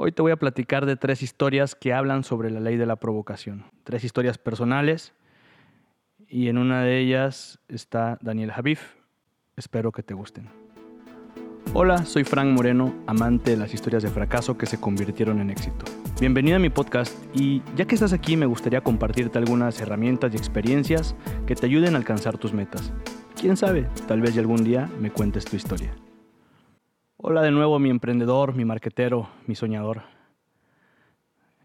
Hoy te voy a platicar de tres historias que hablan sobre la ley de la provocación. Tres historias personales y en una de ellas está Daniel Javif. Espero que te gusten. Hola, soy Frank Moreno, amante de las historias de fracaso que se convirtieron en éxito. Bienvenido a mi podcast y ya que estás aquí me gustaría compartirte algunas herramientas y experiencias que te ayuden a alcanzar tus metas. Quién sabe, tal vez algún día me cuentes tu historia. Hola de nuevo mi emprendedor, mi marquetero, mi soñador.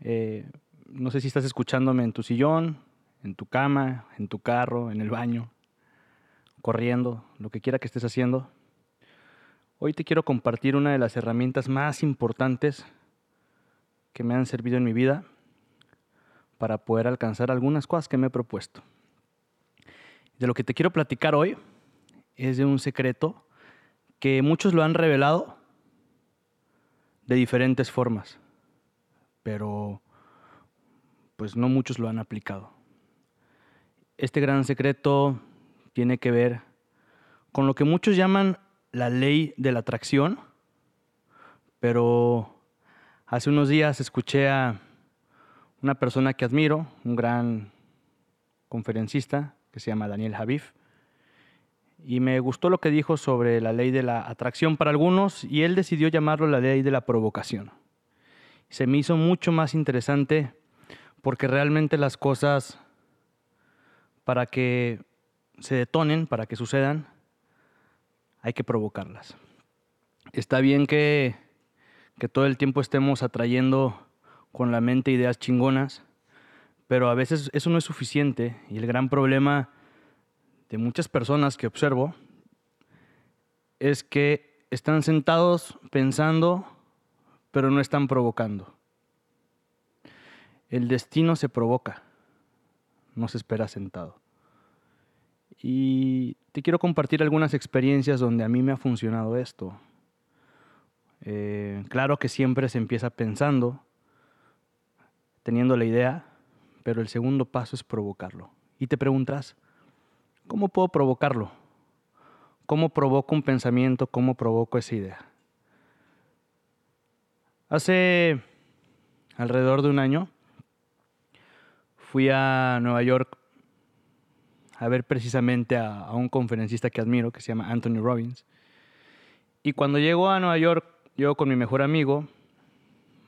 Eh, no sé si estás escuchándome en tu sillón, en tu cama, en tu carro, en el baño, corriendo, lo que quiera que estés haciendo. Hoy te quiero compartir una de las herramientas más importantes que me han servido en mi vida para poder alcanzar algunas cosas que me he propuesto. De lo que te quiero platicar hoy es de un secreto que muchos lo han revelado de diferentes formas, pero pues no muchos lo han aplicado. Este gran secreto tiene que ver con lo que muchos llaman la ley de la atracción, pero hace unos días escuché a una persona que admiro, un gran conferencista que se llama Daniel Javif, y me gustó lo que dijo sobre la ley de la atracción para algunos y él decidió llamarlo la ley de la provocación. Se me hizo mucho más interesante porque realmente las cosas para que se detonen, para que sucedan, hay que provocarlas. Está bien que, que todo el tiempo estemos atrayendo con la mente ideas chingonas, pero a veces eso no es suficiente y el gran problema de muchas personas que observo es que están sentados pensando, pero no están provocando. El destino se provoca, no se espera sentado. Y te quiero compartir algunas experiencias donde a mí me ha funcionado esto. Eh, claro que siempre se empieza pensando, teniendo la idea, pero el segundo paso es provocarlo. Y te preguntas, ¿Cómo puedo provocarlo? ¿Cómo provoco un pensamiento? ¿Cómo provoco esa idea? Hace alrededor de un año fui a Nueva York a ver precisamente a, un conferencista que admiro, que se llama Anthony Robbins. Y cuando llego a Nueva York, yo con mi mejor amigo,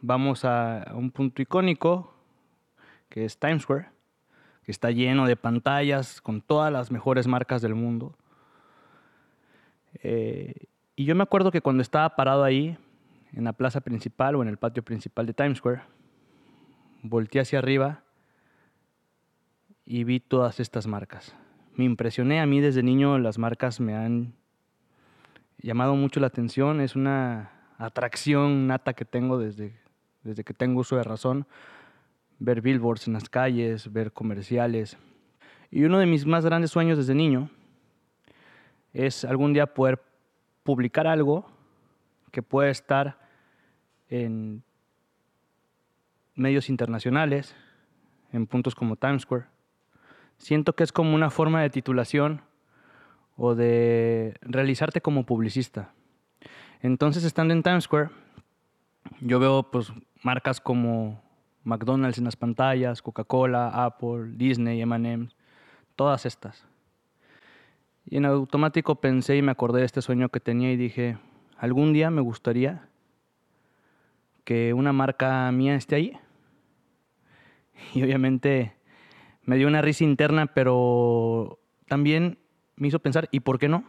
vamos a un punto icónico, que es Times Square que está lleno de pantallas con todas las mejores marcas del mundo. Eh, y yo me acuerdo que cuando estaba parado ahí, en la plaza principal o en el patio principal de Times Square, volteé hacia arriba y vi todas estas marcas. Me impresioné, a mí desde niño las marcas me han llamado mucho la atención, es una atracción nata que tengo desde, desde que tengo uso de razón ver billboards en las calles, ver comerciales. Y uno de mis más grandes sueños desde niño es algún día poder publicar algo que pueda estar en medios internacionales, en puntos como Times Square. Siento que es como una forma de titulación o de realizarte como publicista. Entonces, estando en Times Square, yo veo pues marcas como McDonald's en las pantallas, Coca-Cola, Apple, Disney, M&M, todas estas. Y en automático pensé y me acordé de este sueño que tenía y dije, algún día me gustaría que una marca mía esté ahí. Y obviamente me dio una risa interna, pero también me hizo pensar, ¿y por qué no?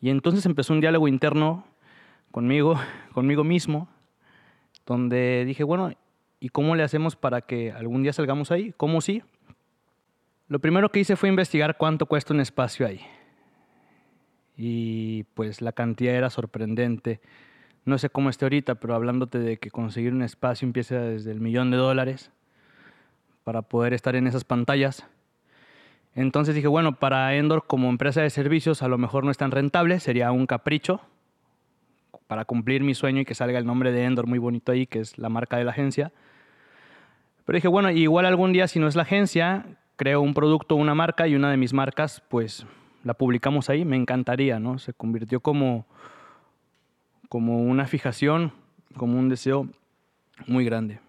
Y entonces empezó un diálogo interno conmigo, conmigo mismo, donde dije, bueno, ¿Y cómo le hacemos para que algún día salgamos ahí? ¿Cómo sí? Lo primero que hice fue investigar cuánto cuesta un espacio ahí. Y pues la cantidad era sorprendente. No sé cómo esté ahorita, pero hablándote de que conseguir un espacio empieza desde el millón de dólares para poder estar en esas pantallas. Entonces dije, bueno, para Endor como empresa de servicios a lo mejor no es tan rentable, sería un capricho para cumplir mi sueño y que salga el nombre de Endor muy bonito ahí, que es la marca de la agencia. Pero dije, bueno, igual algún día si no es la agencia, creo un producto, una marca y una de mis marcas, pues la publicamos ahí, me encantaría, ¿no? Se convirtió como, como una fijación, como un deseo muy grande.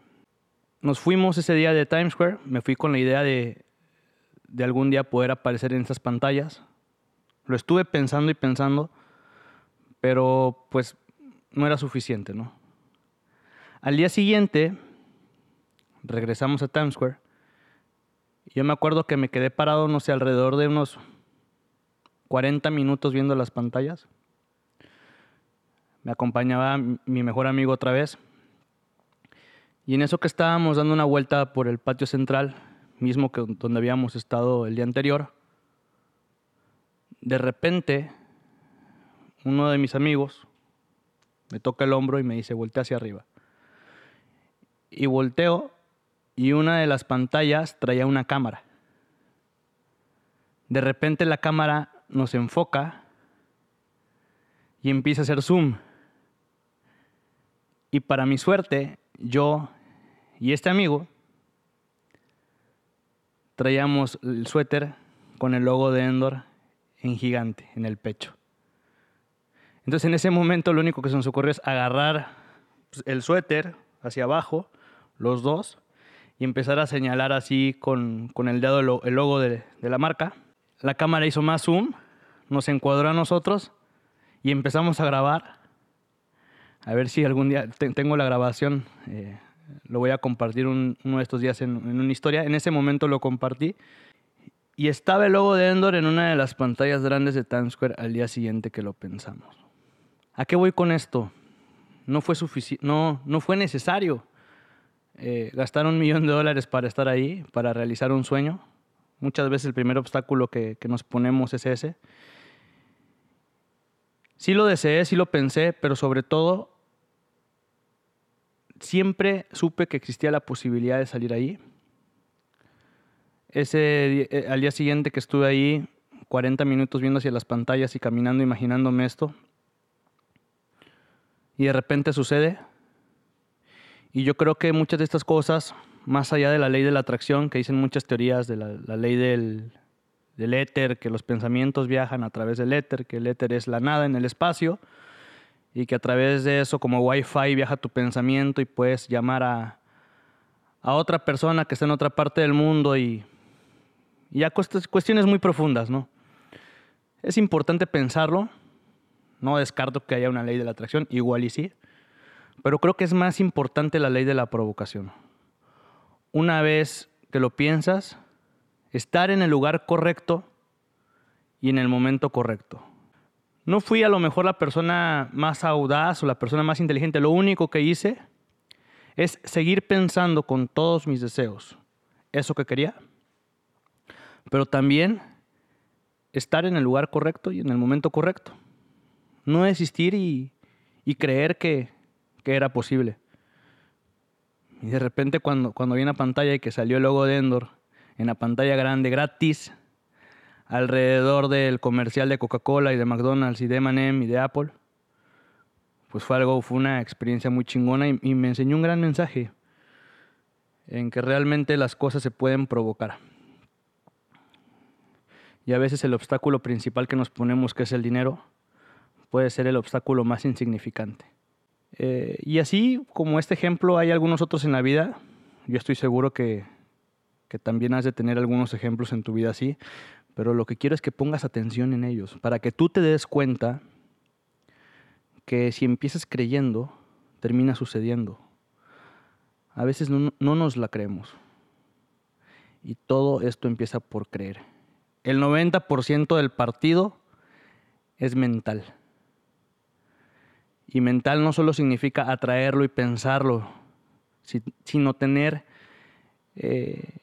Nos fuimos ese día de Times Square, me fui con la idea de, de algún día poder aparecer en esas pantallas. Lo estuve pensando y pensando, pero pues no era suficiente, ¿no? Al día siguiente regresamos a Times Square. Yo me acuerdo que me quedé parado, no sé, alrededor de unos 40 minutos viendo las pantallas. Me acompañaba mi mejor amigo otra vez. Y en eso que estábamos dando una vuelta por el patio central, mismo que donde habíamos estado el día anterior, de repente uno de mis amigos me toca el hombro y me dice, voltea hacia arriba. Y volteo y una de las pantallas traía una cámara. De repente la cámara nos enfoca y empieza a hacer zoom. Y para mi suerte, yo y este amigo traíamos el suéter con el logo de Endor en gigante en el pecho. Entonces en ese momento lo único que se nos ocurrió es agarrar pues, el suéter hacia abajo, los dos, y empezar a señalar así con, el dedo el logo de, de la marca. La cámara hizo más zoom, nos encuadró a nosotros y empezamos a grabar. A ver si algún día tengo la grabación, eh, lo voy a compartir uno de estos días en, en, una historia. En ese momento lo compartí y estaba el logo de Endor en una de las pantallas grandes de Times Square al día siguiente que lo pensamos. ¿A qué voy con esto? No fue, no, no fue necesario eh, gastar un millón de dólares para estar ahí, para realizar un sueño. Muchas veces el primer obstáculo que, que nos ponemos es ese. Sí lo deseé, sí lo pensé, pero sobre todo siempre supe que existía la posibilidad de salir ahí. Ese, eh, al día siguiente que estuve ahí, 40 minutos viendo hacia las pantallas y caminando, imaginándome esto, y de repente sucede. Y yo creo que muchas de estas cosas, más allá de la ley de la atracción, que dicen muchas teorías de la, ley del, del éter, que los pensamientos viajan a través del éter, que el éter es la nada en el espacio, y que a través de eso, como Wi-Fi, viaja tu pensamiento y puedes llamar a, a otra persona que está en otra parte del mundo y, y a cuestiones muy profundas, ¿no? Es importante pensarlo, no descarto que haya una ley de la atracción, igual y sí. Pero creo que es más importante la ley de la provocación. Una vez que lo piensas, estar en el lugar correcto y en el momento correcto. No fui a lo mejor la persona más audaz o la persona más inteligente. Lo único que hice es seguir pensando con todos mis deseos eso que quería, pero también estar en el lugar correcto y en el momento correcto no desistir y, creer que, era posible. Y de repente cuando, vi en la pantalla y que salió el logo de Endor, en la pantalla grande, gratis, alrededor del comercial de Coca-Cola y de McDonald's y de M&M y de Apple, pues fue algo, fue una experiencia muy chingona y me enseñó un gran mensaje en que realmente las cosas se pueden provocar. Y a veces el obstáculo principal que nos ponemos, que es el dinero, puede ser el obstáculo más insignificante. Eh, y así como este ejemplo hay algunos otros en la vida, yo estoy seguro que, que también has de tener algunos ejemplos en tu vida así, pero lo que quiero es que pongas atención en ellos, para que tú te des cuenta que si empiezas creyendo, termina sucediendo. A veces no, no, nos la creemos. Y todo esto empieza por creer. El 90% del partido es mental. Y mental no solo significa atraerlo y pensarlo, sino tener eh,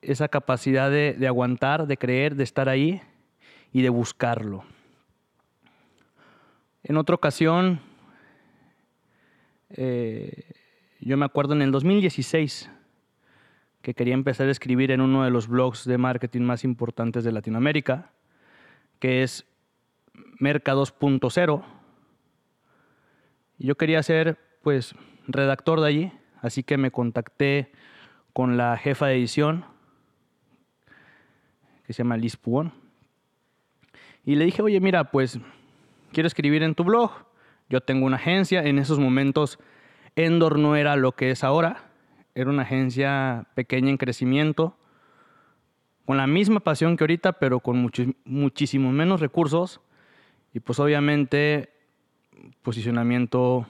esa capacidad de, aguantar, de creer, de estar ahí y de buscarlo. En otra ocasión, eh, yo me acuerdo en el 2016 que quería empezar a escribir en uno de los blogs de marketing más importantes de Latinoamérica, que es Merca 2.0 yo quería ser, pues, redactor de allí, así que me contacté con la jefa de edición, que se llama Liz Puón, y le dije, oye, mira, pues, quiero escribir en tu blog, yo tengo una agencia, en esos momentos Endor no era lo que es ahora, era una agencia pequeña en crecimiento, con la misma pasión que ahorita, pero con muchísimos muchísimo menos recursos. Y pues obviamente posicionamiento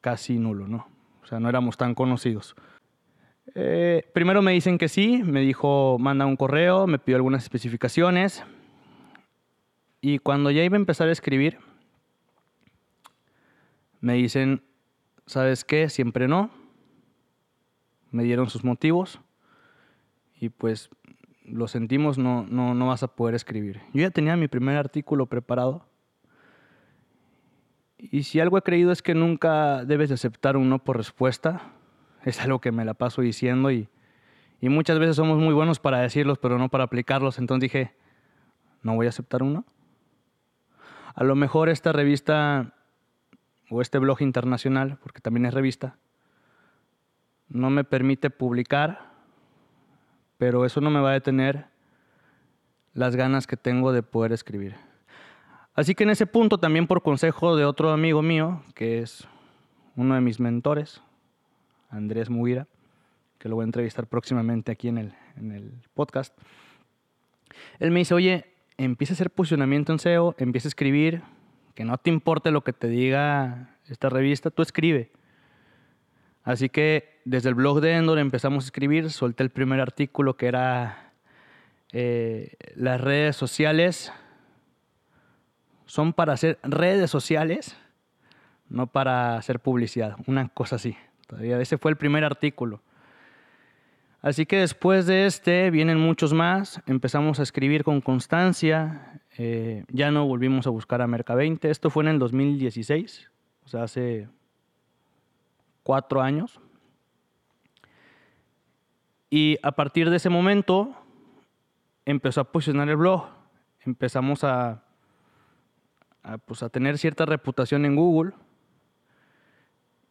casi nulo, ¿no? O sea, no éramos tan conocidos. Eh, primero me dicen que sí, me dijo manda un correo, me pidió algunas especificaciones y cuando ya iba a empezar a escribir, me dicen, ¿sabes qué? Siempre no. Me dieron sus motivos y pues lo sentimos, no, no, no vas a poder escribir. Yo ya tenía mi primer artículo preparado. Y si algo he creído es que nunca debes aceptar un no por respuesta. Es algo que me la paso diciendo y, y muchas veces somos muy buenos para decirlos, pero no para aplicarlos. Entonces dije, no voy a aceptar un no. A lo mejor esta revista o este blog internacional, porque también es revista, no me permite publicar, pero eso no me va a detener las ganas que tengo de poder escribir. Así que en ese punto, también por consejo de otro amigo mío, que es uno de mis mentores, Andrés Mugira, que lo voy a entrevistar próximamente aquí en el, en el podcast, él me dice, oye, empieza a hacer posicionamiento en SEO, empieza a escribir, que no te importe lo que te diga esta revista, tú escribe. Así que desde el blog de Endor empezamos a escribir, solté el primer artículo que era eh, las redes sociales son para hacer redes sociales, no para hacer publicidad, una cosa así. Ese fue el primer artículo. Así que después de este vienen muchos más, empezamos a escribir con constancia, eh, ya no volvimos a buscar a Merca 20, esto fue en el 2016, o sea, hace cuatro años. Y a partir de ese momento empezó a posicionar el blog, empezamos a, a, pues, a tener cierta reputación en Google.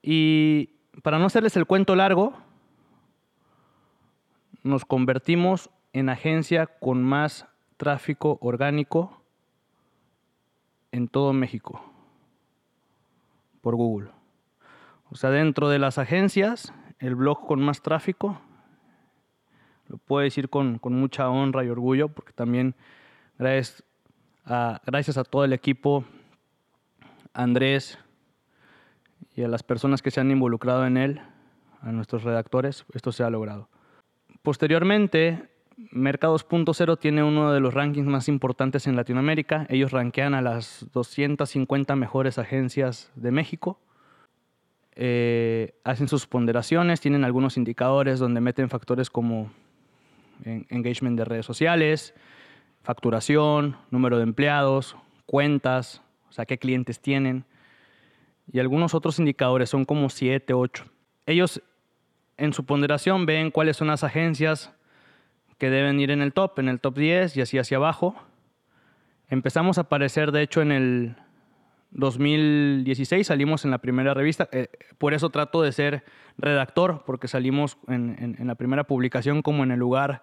Y para no hacerles el cuento largo, nos convertimos en agencia con más tráfico orgánico en todo México por Google. O sea, dentro de las agencias, el blog con más tráfico, lo puedo decir con, mucha honra y orgullo, porque también gracias gracias a todo el equipo, Andrés y a las personas que se han involucrado en él, a nuestros redactores, esto se ha logrado. Posteriormente, Mercado 2.0 tiene uno de los rankings más importantes en Latinoamérica. Ellos rankean a las 250 mejores agencias de México. Eh, hacen sus ponderaciones, tienen algunos indicadores donde meten factores como engagement de redes sociales, facturación, número de empleados, cuentas, o sea, qué clientes tienen. Y algunos otros indicadores, son como 7, 8. Ellos en su ponderación ven cuáles son las agencias que deben ir en el top, en el top 10 y así hacia abajo. Empezamos a aparecer, de hecho, en el 2016 salimos en la primera revista. Eh, por eso trato de ser redactor, porque salimos en, en, la primera publicación como en el lugar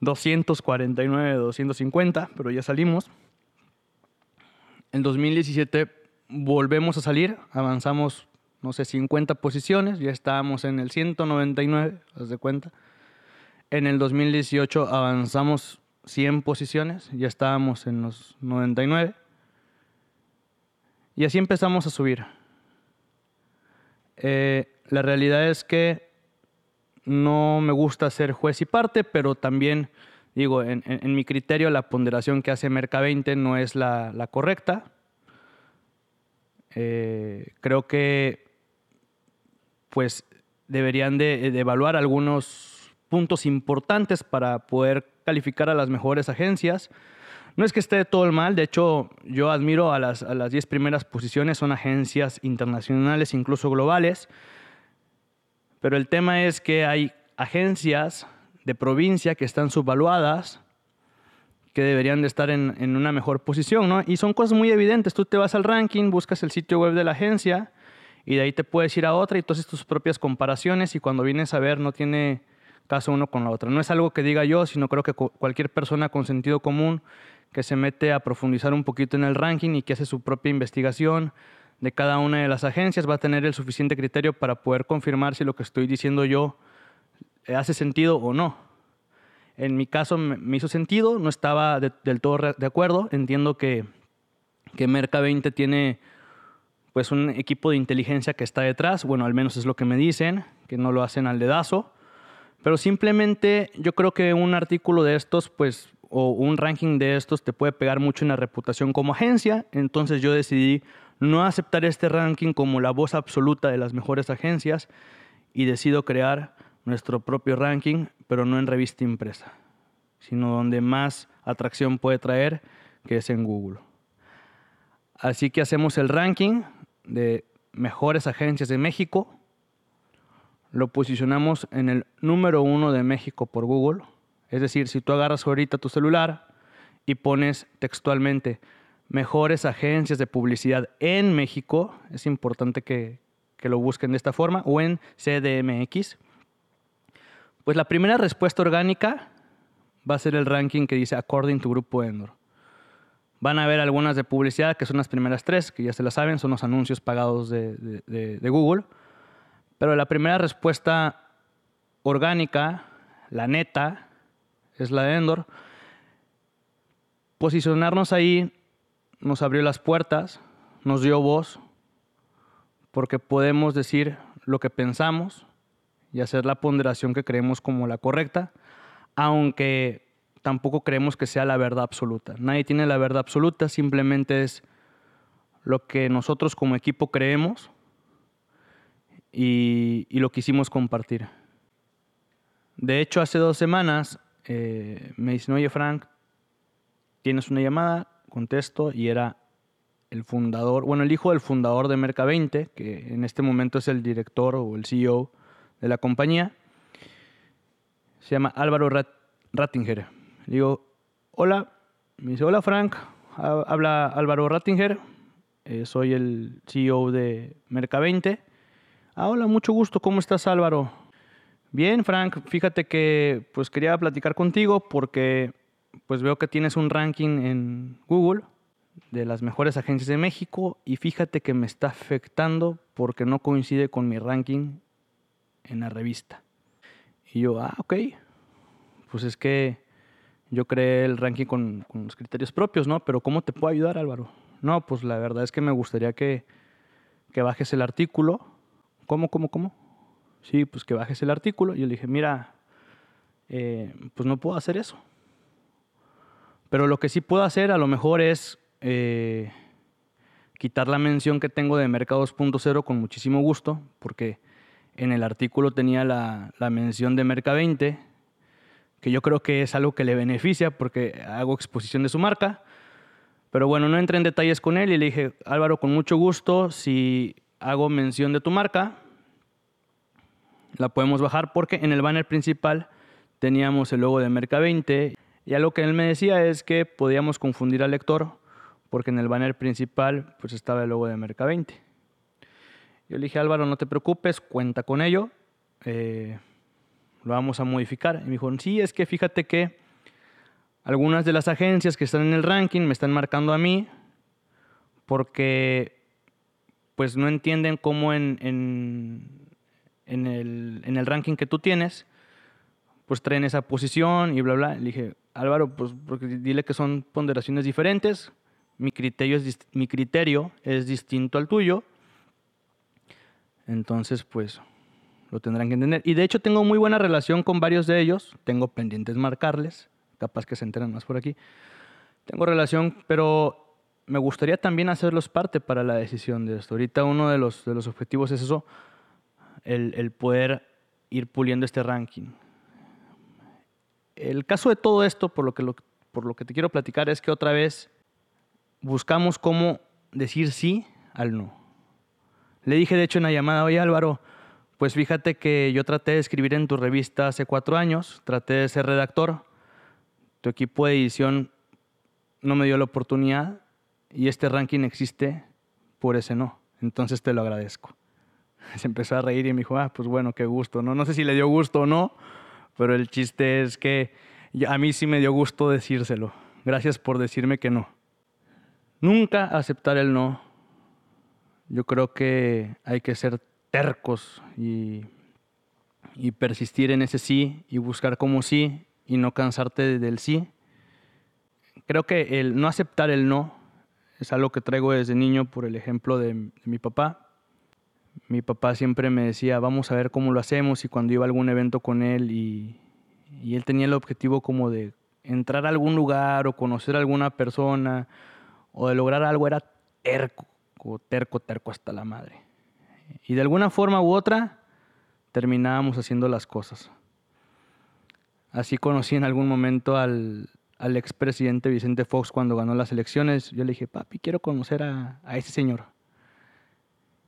249, 250, pero ya salimos. En 2017 volvemos a salir, avanzamos no sé, 50 posiciones, ya estábamos en el 199, haz de cuenta. En el 2018 avanzamos 100 posiciones, ya estábamos en los 99. Y así empezamos a subir. Eh, la realidad es que no me gusta ser juez y parte, pero también, digo, en, mi criterio la ponderación que hace Merca 20 no es la, correcta. Eh, creo que pues deberían de, evaluar algunos puntos importantes para poder calificar a las mejores agencias. No es que esté todo el mal, de hecho yo admiro a las, a las 10 primeras posiciones, son agencias internacionales, incluso globales, pero el tema es que hay agencias de provincia que están subvaluadas, que deberían de estar en, en, una mejor posición, ¿no? Y son cosas muy evidentes, tú te vas al ranking, buscas el sitio web de la agencia, y de ahí te puedes ir a otra y tú haces tus propias comparaciones y cuando vienes a ver no tiene caso uno con la otra. No es algo que diga yo, sino creo que cualquier persona con sentido común que se mete a profundizar un poquito en el ranking y que hace su propia investigación, de cada una de las agencias va a tener el suficiente criterio para poder confirmar si lo que estoy diciendo yo hace sentido o no. En mi caso me hizo sentido, no estaba del todo de acuerdo. Entiendo que, que Merca 20 tiene pues un equipo de inteligencia que está detrás, bueno, al menos es lo que me dicen, que no lo hacen al dedazo, pero simplemente yo creo que un artículo de estos, pues, o un ranking de estos te puede pegar mucho en la reputación como agencia, entonces yo decidí no aceptar este ranking como la voz absoluta de las mejores agencias y decido crear nuestro propio ranking, pero no en revista impresa, sino donde más atracción puede traer, que es en Google. Así que hacemos el ranking de mejores agencias de México. Lo posicionamos en el número uno de México por Google. Es decir, si tú agarras ahorita tu celular y pones textualmente mejores agencias de publicidad en México, es importante que, que lo busquen de esta forma, o en CDMX, pues la primera respuesta orgánica va a ser el ranking que dice According to Grupo Endor. Van a ver algunas de publicidad, que son las primeras tres, que ya se las saben, son los anuncios pagados de, Google. Pero la primera respuesta orgánica, la neta, es la de Endor. Posicionarnos ahí nos abrió las puertas, nos dio voz, porque podemos decir lo que pensamos y hacer la ponderación que creemos como la correcta, aunque tampoco creemos que sea la verdad absoluta. Nadie tiene la verdad absoluta, simplemente es lo que nosotros como equipo creemos y, lo quisimos compartir. De hecho, hace dos semanas eh, me dicen, oye Frank, tienes una llamada, contesto y era el fundador, bueno, el hijo del fundador de Merca20, que en este momento es el director o el CEO de la compañía. Se llama Álvaro Rattinger. Le digo, hola, me dice, hola Frank, habla Álvaro Rattinger, eh, soy el CEO de Merca20. Ah, hola, mucho gusto, ¿cómo estás Álvaro? Bien, Frank, fíjate que pues quería platicar contigo porque pues veo que tienes un ranking en Google de las mejores agencias de México y fíjate que me está afectando porque no coincide con mi ranking en la revista. Y yo, ah, ok, pues es que yo creé el ranking con, los criterios propios, ¿no? Pero ¿cómo te puedo ayudar, Álvaro? No, pues la verdad es que me gustaría que, que bajes el artículo. ¿Cómo, cómo, cómo? Sí, pues que bajes el artículo. Y yo le dije, mira, eh, pues no puedo hacer eso. Pero lo que sí puedo hacer a lo mejor es eh, quitar la mención que tengo de Mercado 2.0 con muchísimo gusto, porque en el artículo tenía la, la mención de Merca 20 que yo creo que es algo que le beneficia porque hago exposición de su marca. Pero bueno, no entré en detalles con él y le dije, Álvaro, con mucho gusto, si hago mención de tu marca, la podemos bajar porque en el banner principal teníamos el logo de Merca20 y algo que él me decía es que podíamos confundir al lector porque en el banner principal pues estaba el logo de Merca20. Yo le dije, Álvaro, no te preocupes, cuenta con ello. Eh, lo vamos a modificar. Y me dijo, sí, es que fíjate que algunas de las agencias que están en el ranking me están marcando a mí porque pues no entienden cómo en, en, el, en el ranking que tú tienes pues traen esa posición y bla, bla. Le dije, Álvaro, pues porque dile que son ponderaciones diferentes, mi criterio es, mi criterio es distinto al tuyo, entonces pues lo tendrán que entender. Y de hecho tengo muy buena relación con varios de ellos, tengo pendientes marcarles, capaz que se enteran más por aquí. Tengo relación, pero me gustaría también hacerlos parte para la decisión de esto. Ahorita uno de los, de los objetivos es eso, el, el poder ir puliendo este ranking. El caso de todo esto, por lo, que te quiero platicar, es que otra vez buscamos cómo decir sí al no. Le dije, de hecho, en la llamada, oye Álvaro, pues fíjate que yo traté de escribir en tu revista hace cuatro años, traté de ser redactor, tu equipo de edición no me dio la oportunidad y este ranking existe por ese no. Entonces te lo agradezco. Se empezó a reír y me dijo, ah, pues bueno, qué gusto. No sé si le dio gusto o no, pero el chiste es que a mí sí me dio gusto decírselo. Gracias por decirme que no. Nunca aceptar el no Yo creo que hay que ser tercos y, persistir en ese sí y buscar como sí y no cansarte del sí. Creo que el no aceptar el no es algo que traigo desde niño por el ejemplo de mi papá. Mi papá siempre me decía, vamos a ver cómo lo hacemos y cuando iba a algún evento con él y, él tenía el objetivo como de entrar a algún lugar o conocer a alguna persona o de lograr algo, era terco, terco, terco hasta la madre. Y de alguna forma u otra terminábamos haciendo las cosas. Así conocí en algún momento al, al expresidente Vicente Fox cuando ganó las elecciones. Yo le dije, papi, quiero conocer a, a ese señor.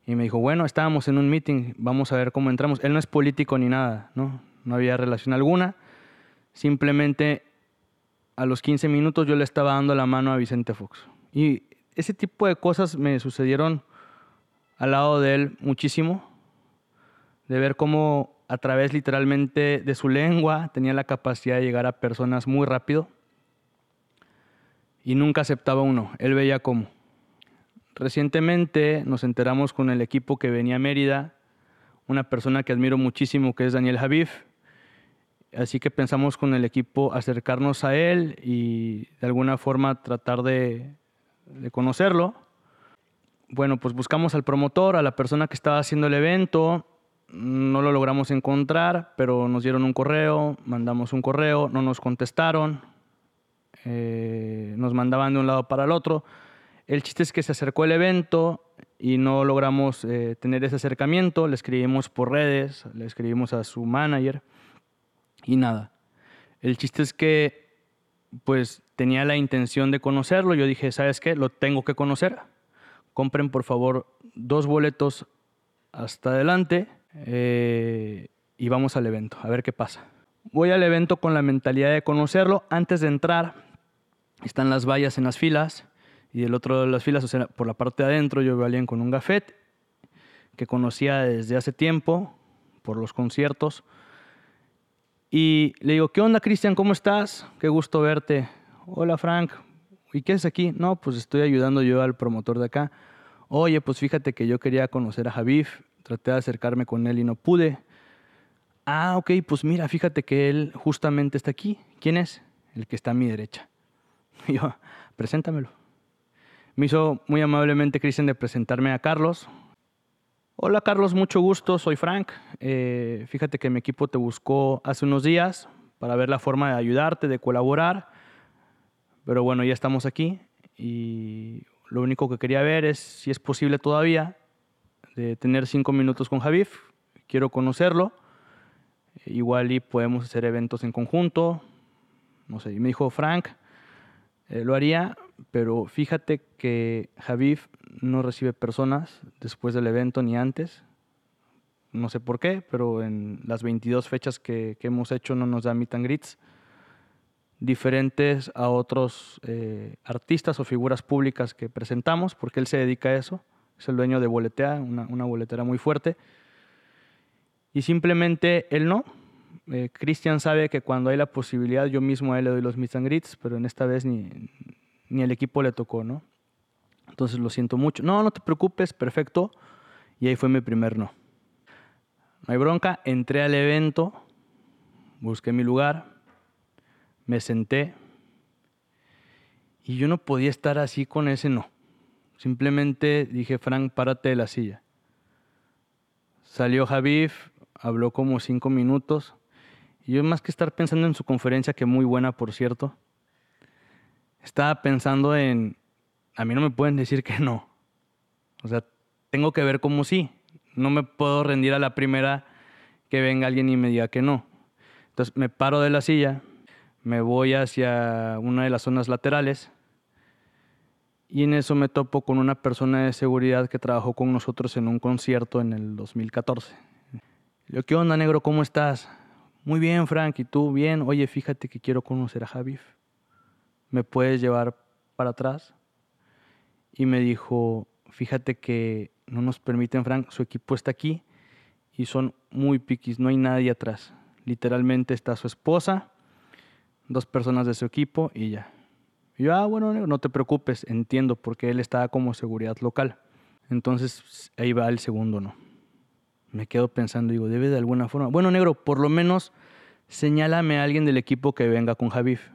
Y me dijo, bueno, estábamos en un meeting, vamos a ver cómo entramos. Él no es político ni nada, ¿no? No había relación alguna. Simplemente a los 15 minutos yo le estaba dando la mano a Vicente Fox. Y ese tipo de cosas me sucedieron al lado de él muchísimo, de ver cómo a través literalmente de su lengua tenía la capacidad de llegar a personas muy rápido y nunca aceptaba uno, él veía cómo. Recientemente nos enteramos con el equipo que venía a Mérida, una persona que admiro muchísimo que es Daniel Javif, así que pensamos con el equipo acercarnos a él y de alguna forma tratar de, conocerlo. Bueno, pues buscamos al promotor, a la persona que estaba haciendo el evento, no lo logramos encontrar, pero nos dieron un correo, mandamos un correo, no nos contestaron, eh, nos mandaban de un lado para el otro. El chiste es que se acercó el evento y no logramos eh, tener ese acercamiento, le escribimos por redes, le escribimos a su manager y nada. El chiste es que pues tenía la intención de conocerlo, yo dije, ¿sabes qué? Lo tengo que conocer. Compren por favor dos boletos hasta adelante eh, y vamos al evento, a ver qué pasa. Voy al evento con la mentalidad de conocerlo. Antes de entrar, están las vallas en las filas y del otro de las filas, o sea, por la parte de adentro, yo veo a alguien con un gafet que conocía desde hace tiempo por los conciertos. Y le digo, ¿qué onda, Cristian? ¿Cómo estás? Qué gusto verte. Hola, Frank. ¿Y qué es aquí? No, pues estoy ayudando yo al promotor de acá. Oye, pues fíjate que yo quería conocer a Javif. Traté de acercarme con él y no pude. Ah, ok, pues mira, fíjate que él justamente está aquí. ¿Quién es? El que está a mi derecha. Y yo, preséntamelo. Me hizo muy amablemente Cristian de presentarme a Carlos, Hola Carlos, mucho gusto, soy Frank. Eh, fíjate que mi equipo te buscó hace unos días para ver la forma de ayudarte, de colaborar, pero bueno, ya estamos aquí y lo único que quería ver es si es posible todavía de tener cinco minutos con Javif. Quiero conocerlo. Igual y podemos hacer eventos en conjunto. No sé, y me dijo Frank, eh, lo haría, pero fíjate que Javif no recibe personas después del evento ni antes. No sé por qué, pero en las 22 fechas que, hemos hecho no nos da meet and greets. Diferentes a otros eh, artistas o figuras públicas que presentamos, porque él se dedica a eso. Es el dueño de Boletea, una, una boletera muy fuerte. Y simplemente él no. Eh, Cristian sabe que cuando hay la posibilidad, yo mismo a él le doy los meet and greets, pero en esta vez ni, ni el equipo le tocó, ¿no? Entonces lo siento mucho. No, no te preocupes, perfecto. Y ahí fue mi primer no. No hay bronca, entré al evento, busqué mi lugar, me senté y yo no podía estar así con ese no. Simplemente dije, Frank, párate de la silla. Salió Javif, habló como cinco minutos y yo más que estar pensando en su conferencia, que muy buena por cierto, estaba pensando en a mí no me pueden decir que no. O sea, tengo que ver como sí. No me puedo rendir a la primera que venga alguien y me diga que no. Entonces me paro de la silla, me voy hacia una de las zonas laterales y en eso me topo con una persona de seguridad que trabajó con nosotros en un concierto en el 2014. Le digo, ¿qué onda, negro? ¿Cómo estás? Muy bien, Frank. ¿Y tú? Bien. Oye, fíjate que quiero conocer a Javif. ¿Me puedes llevar para atrás? y me dijo, fíjate que no nos permiten, Frank, su equipo está aquí y son muy piquis, no hay nadie atrás. Literalmente está su esposa, dos personas de su equipo y ya. Y yo, ah, bueno, no te preocupes, entiendo, porque él estaba como seguridad local. Entonces ahí va el segundo no. Me quedo pensando, digo, debe de alguna forma. Bueno, negro, por lo menos señálame a alguien del equipo que venga con Javif.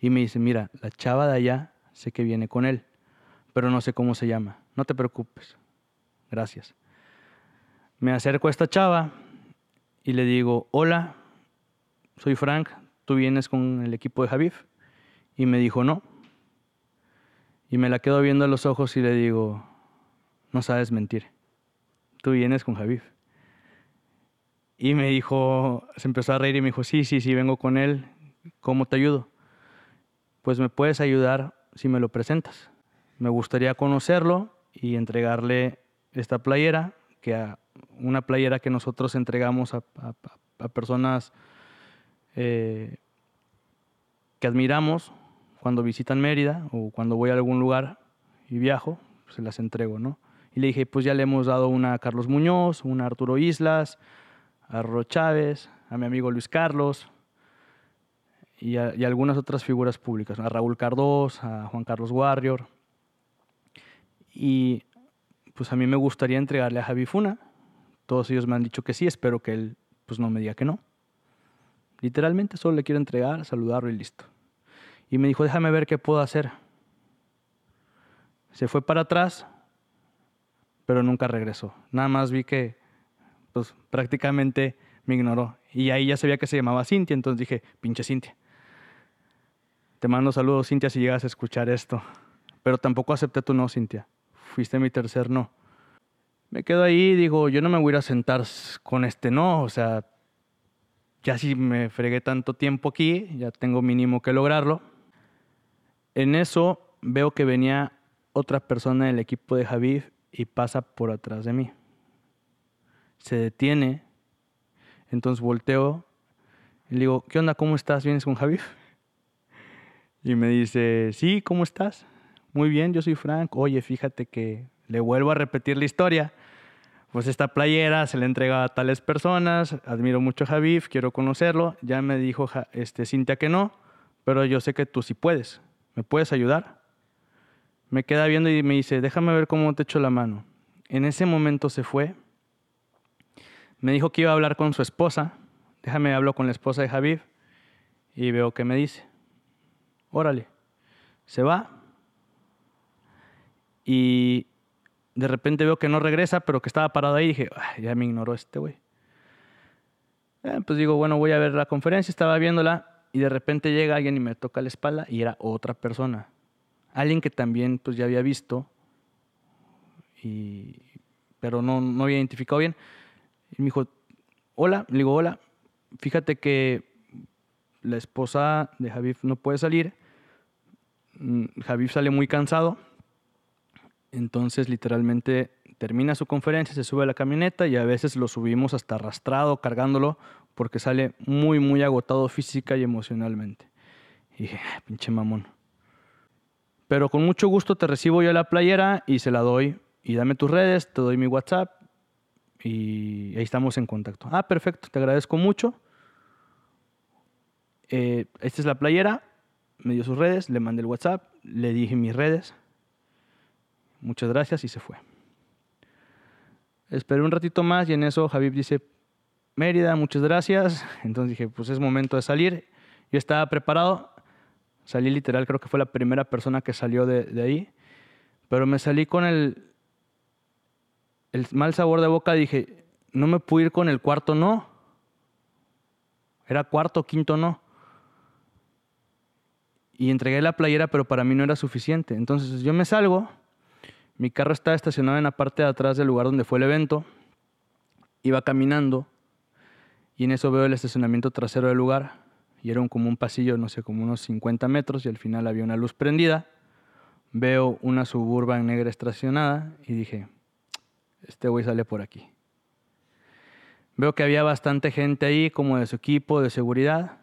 Y me dice, mira, la chava de allá sé que viene con él, pero no sé cómo se llama. No te preocupes. Gracias. Me acerco a esta chava y le digo, hola, soy Frank, ¿tú vienes con el equipo de Javif? Y me dijo, no. Y me la quedo viendo a los ojos y le digo, no sabes mentir. Tú vienes con Javif. Y me dijo, se empezó a reír y me dijo, sí, sí, sí, vengo con él. ¿Cómo te ayudo? Pues me puedes ayudar si me lo presentas. Me gustaría conocerlo y entregarle esta playera, que a una playera que nosotros entregamos a, personas eh, que admiramos cuando visitan Mérida o cuando voy a algún lugar y viajo, se las entrego, ¿no? Y le dije, pues ya le hemos dado una a Carlos Muñoz, una a Arturo Islas, a Ro Chávez, a mi amigo Luis Carlos y, algunas otras figuras públicas, a Raúl Cardós, a Juan Carlos Warrior. Y pues a mí me gustaría entregarle a Javi Funa. Todos ellos me han dicho que sí, espero que él pues no me diga que no. Literalmente solo le quiero entregar, saludarlo y listo. Y me dijo, déjame ver qué puedo hacer. Se fue para atrás, pero nunca regresó. Nada más vi que pues prácticamente me ignoró. Y ahí ya sabía que se llamaba Cintia, entonces dije, pinche Cintia. Te mando saludos, Cintia, si llegas a escuchar esto. Pero tampoco acepté tu no, Cintia. Fuiste mi tercer no. Me quedo ahí digo, yo no me voy a ir a sentar con este no. O sea, ya si me fregué tanto tiempo aquí, ya tengo mínimo que lograrlo. En eso veo que venía otra persona del equipo de Javid y pasa por atrás de mí. Se detiene, entonces volteo y le digo, ¿qué onda? ¿Cómo estás? ¿Vienes con Javid? Y me dice, sí, ¿cómo estás? Muy bien, yo soy Frank. Oye, fíjate que le vuelvo a repetir la historia. Pues esta playera se le entrega a tales personas, admiro mucho a Javif, quiero conocerlo. Ya me dijo este, Cintia que no, pero yo sé que tú sí puedes. ¿Me puedes ayudar? Me queda viendo y me dice, déjame ver cómo te echo la mano. En ese momento se fue. Me dijo que iba a hablar con su esposa. Déjame hablo con la esposa de Javier y veo qué me dice. Órale. Se va. Y de repente veo que no regresa, pero que estaba parado ahí. Y dije, ya me ignoró este güey. Eh, pues digo, bueno, voy a ver la conferencia. Estaba viéndola y de repente llega alguien y me toca la espalda y era otra persona. Alguien que también pues ya había visto, y, pero no, no había identificado bien. Y me dijo, hola, le digo, hola, fíjate que la esposa de Javier no puede salir. Mm, Javier sale muy cansado. Entonces literalmente termina su conferencia, se sube a la camioneta y a veces lo subimos hasta arrastrado, cargándolo, porque sale muy, muy agotado física y emocionalmente. Y dije, pinche mamón. Pero con mucho gusto te recibo yo la playera y se la doy. Y dame tus redes, te doy mi WhatsApp y ahí estamos en contacto. Ah, perfecto, te agradezco mucho. Eh, esta es la playera, me dio sus redes, le mandé el WhatsApp, le dije mis redes. Muchas gracias y se fue. Esperé un ratito más y en eso Javib dice, Mérida, muchas gracias. Entonces dije, pues es momento de salir. Yo estaba preparado, salí literal, creo que fue la primera persona que salió de, ahí, pero me salí con el, el mal sabor de boca, dije, no me pude ir con el cuarto no. Era cuarto, quinto no. Y entregué la playera, pero para mí no era suficiente. Entonces yo me salgo mi carro estaba estacionado en la parte de atrás del lugar donde fue el evento. Iba caminando y en eso veo el estacionamiento trasero del lugar. Y era como un pasillo, no sé, como unos 50 metros y al final había una luz prendida. Veo una suburban negra estacionada y dije, este güey sale por aquí. Veo que había bastante gente ahí, como de su equipo de seguridad.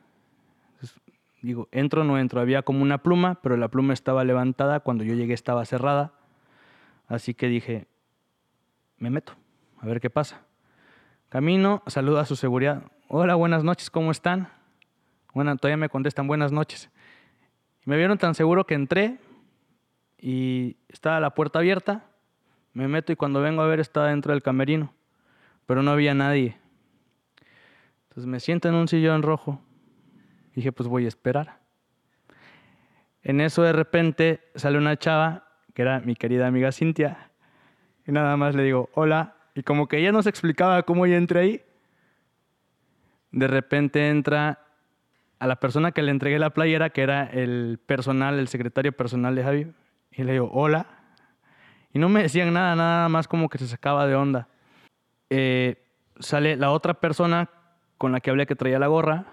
Digo, entro o no entro. Había como una pluma, pero la pluma estaba levantada. Cuando yo llegué estaba cerrada. Así que dije, me meto, a ver qué pasa. Camino, saludo a su seguridad. Hola, buenas noches, ¿cómo están? Bueno, todavía me contestan buenas noches. me vieron tan seguro que entré y estaba la puerta abierta. Me meto y cuando vengo a ver estaba dentro del camerino, pero no había nadie. Entonces me siento en un sillón rojo. Dije, pues voy a esperar. En eso de repente sale una chava, que era mi querida amiga Cintia, y nada más le digo, hola, y como que ella no se explicaba cómo yo entré ahí, de repente entra a la persona que le entregué la playera, que era el personal, el secretario personal de Javi, y le digo, hola. Y no me decían nada, nada más como que se sacaba de onda. Eh, sale la otra persona con la que hablé que traía la gorra,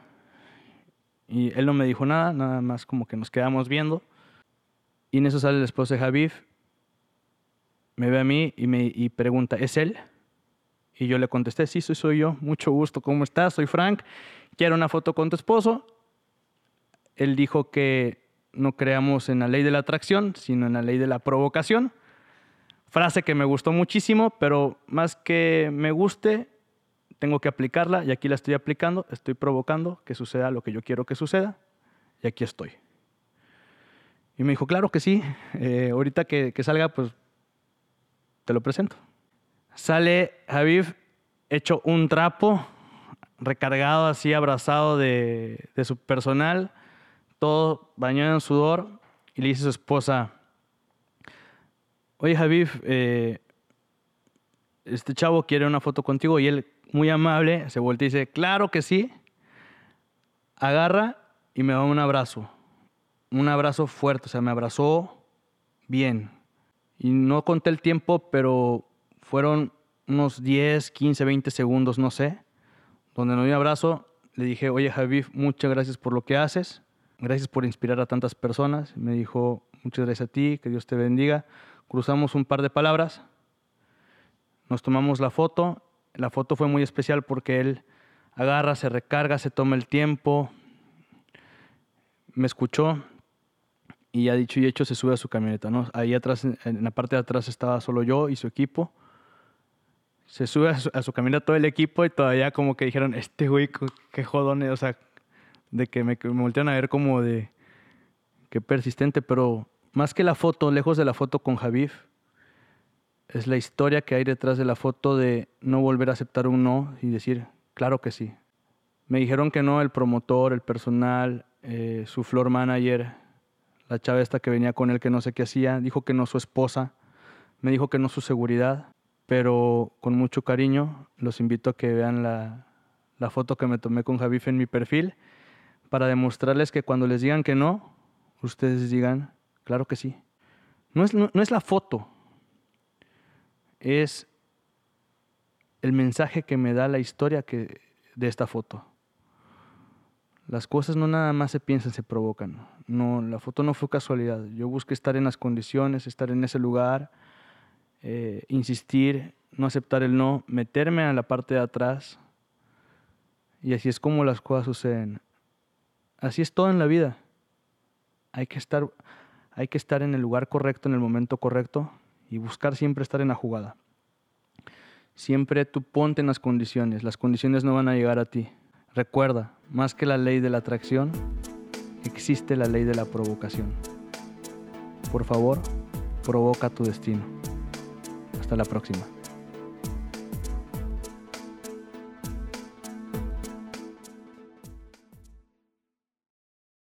y él no me dijo nada, nada más como que nos quedamos viendo. Y en eso sale el esposo de Javif, me ve a mí y me pregunta, ¿es él? Y yo le contesté, sí, soy, soy yo, mucho gusto, ¿cómo estás? Soy Frank, quiero una foto con tu esposo. Él dijo que no creamos en la ley de la atracción, sino en la ley de la provocación. Frase que me gustó muchísimo, pero más que me guste, tengo que aplicarla y aquí la estoy aplicando, estoy provocando que suceda lo que yo quiero que suceda y aquí estoy. Y me dijo, claro que sí, eh, ahorita que, que salga, pues te lo presento. Sale Javif hecho un trapo, recargado así, abrazado de, su personal, todo bañado en sudor, y le dice a su esposa, oye Javif, eh, este chavo quiere una foto contigo, y él, muy amable, se voltea y dice, claro que sí, agarra y me da un abrazo, un abrazo fuerte, o sea, me abrazó bien. Y no conté el tiempo, pero fueron unos 10, 15, 20 segundos, no sé, donde nos dio un abrazo. Le dije, oye Javi, muchas gracias por lo que haces, gracias por inspirar a tantas personas. Me dijo, muchas gracias a ti, que Dios te bendiga. Cruzamos un par de palabras, nos tomamos la foto. La foto fue muy especial porque él agarra, se recarga, se toma el tiempo, me escuchó y ya dicho y hecho se sube a su camioneta. ¿no? Ahí atrás, en la parte de atrás estaba solo yo y su equipo se sube a su, a camioneta todo el equipo y todavía como que dijeron, este güey, qué jodón, o sea, de que me, me voltean a ver como de, qué persistente, pero más que la foto, lejos de la foto con Javif, es la historia que hay detrás de la foto de no volver a aceptar un no y decir, claro que sí. Me dijeron que no el promotor, el personal, eh, su floor manager, la chava esta que venía con él que no sé qué hacía, dijo que no su esposa, me dijo que no su seguridad pero con mucho cariño los invito a que vean la, foto que me tomé con Javif en mi perfil para demostrarles que cuando les digan que no, ustedes digan, claro que sí. No es, no, es la foto, es el mensaje que me da la historia que, de esta foto. Las cosas no nada más se piensan, se provocan. No, la foto no fue casualidad. Yo busqué estar en las condiciones, estar en ese lugar, eh, insistir, no aceptar el no, meterme a la parte de atrás. Y así es como las cosas suceden. Así es todo en la vida. Hay que estar, hay que estar en el lugar correcto, en el momento correcto y buscar siempre estar en la jugada. Siempre tú ponte en las condiciones, las condiciones no van a llegar a ti. Recuerda, más que la ley de la atracción, existe la ley de la provocación. Por favor, provoca tu destino. Hasta la próxima.